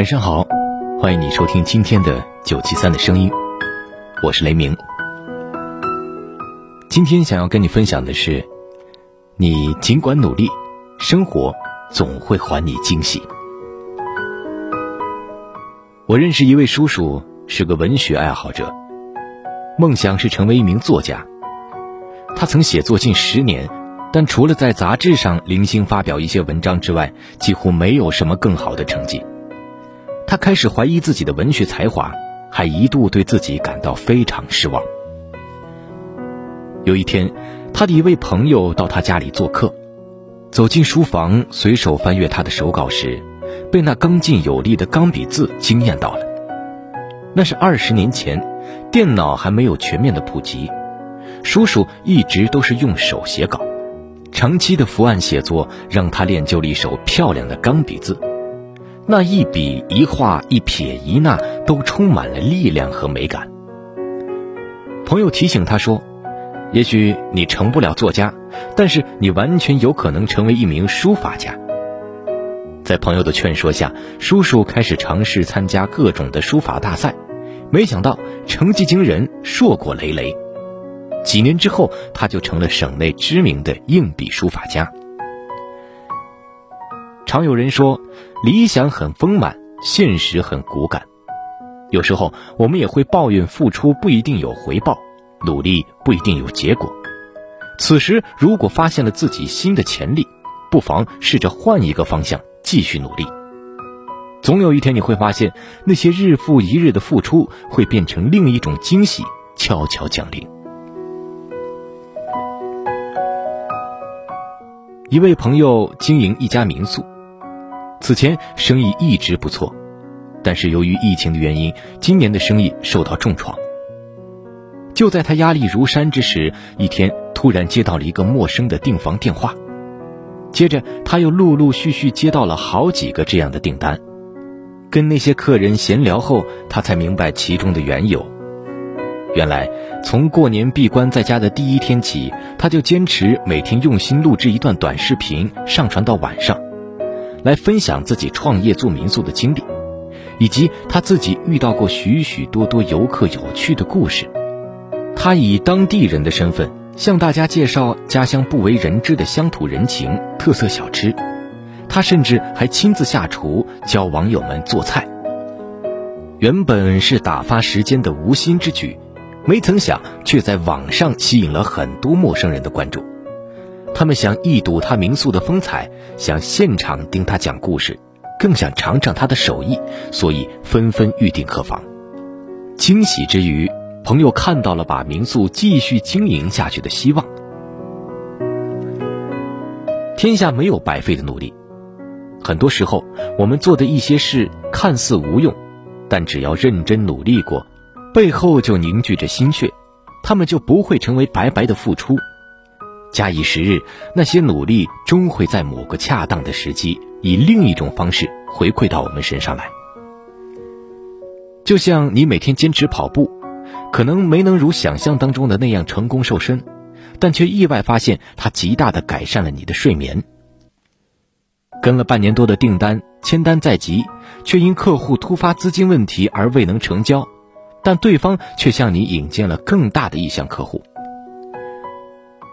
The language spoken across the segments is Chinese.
晚上好，欢迎你收听今天的九七三的声音，我是雷鸣。今天想要跟你分享的是，你尽管努力，生活总会还你惊喜。我认识一位叔叔，是个文学爱好者，梦想是成为一名作家。他曾写作近十年，但除了在杂志上零星发表一些文章之外，几乎没有什么更好的成绩。他开始怀疑自己的文学才华，还一度对自己感到非常失望。有一天，他的一位朋友到他家里做客，走进书房，随手翻阅他的手稿时，被那刚劲有力的钢笔字惊艳到了。那是二十年前，电脑还没有全面的普及，叔叔一直都是用手写稿，长期的伏案写作让他练就了一手漂亮的钢笔字。那一笔一画一撇一捺都充满了力量和美感。朋友提醒他说：“也许你成不了作家，但是你完全有可能成为一名书法家。”在朋友的劝说下，叔叔开始尝试参加各种的书法大赛，没想到成绩惊人，硕果累累。几年之后，他就成了省内知名的硬笔书法家。常有人说，理想很丰满，现实很骨感。有时候我们也会抱怨付出不一定有回报，努力不一定有结果。此时，如果发现了自己新的潜力，不妨试着换一个方向继续努力。总有一天，你会发现那些日复一日的付出会变成另一种惊喜，悄悄降临。一位朋友经营一家民宿。此前生意一直不错，但是由于疫情的原因，今年的生意受到重创。就在他压力如山之时，一天突然接到了一个陌生的订房电话，接着他又陆陆续续接到了好几个这样的订单。跟那些客人闲聊后，他才明白其中的缘由。原来从过年闭关在家的第一天起，他就坚持每天用心录制一段短视频，上传到晚上。来分享自己创业做民宿的经历，以及他自己遇到过许许多多游客有趣的故事。他以当地人的身份向大家介绍家乡不为人知的乡土人情、特色小吃。他甚至还亲自下厨教网友们做菜。原本是打发时间的无心之举，没曾想却在网上吸引了很多陌生人的关注。他们想一睹他民宿的风采，想现场听他讲故事，更想尝尝他的手艺，所以纷纷预订客房。惊喜之余，朋友看到了把民宿继续经营下去的希望。天下没有白费的努力，很多时候我们做的一些事看似无用，但只要认真努力过，背后就凝聚着心血，他们就不会成为白白的付出。假以时日，那些努力终会在某个恰当的时机，以另一种方式回馈到我们身上来。就像你每天坚持跑步，可能没能如想象当中的那样成功瘦身，但却意外发现它极大的改善了你的睡眠。跟了半年多的订单，签单在即，却因客户突发资金问题而未能成交，但对方却向你引荐了更大的意向客户。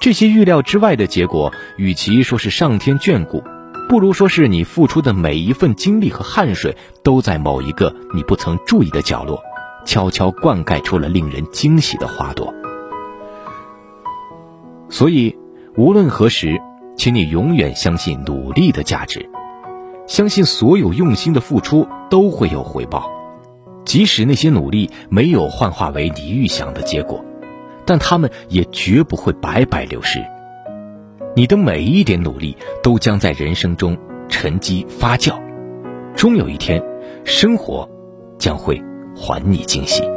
这些预料之外的结果，与其说是上天眷顾，不如说是你付出的每一份精力和汗水，都在某一个你不曾注意的角落，悄悄灌溉出了令人惊喜的花朵。所以，无论何时，请你永远相信努力的价值。相信所有用心的付出都会有回报，即使那些努力没有幻化为你预想的结果，但他们也绝不会白白流失。你的每一点努力都将在人生中沉积发酵，终有一天，生活将会还你惊喜。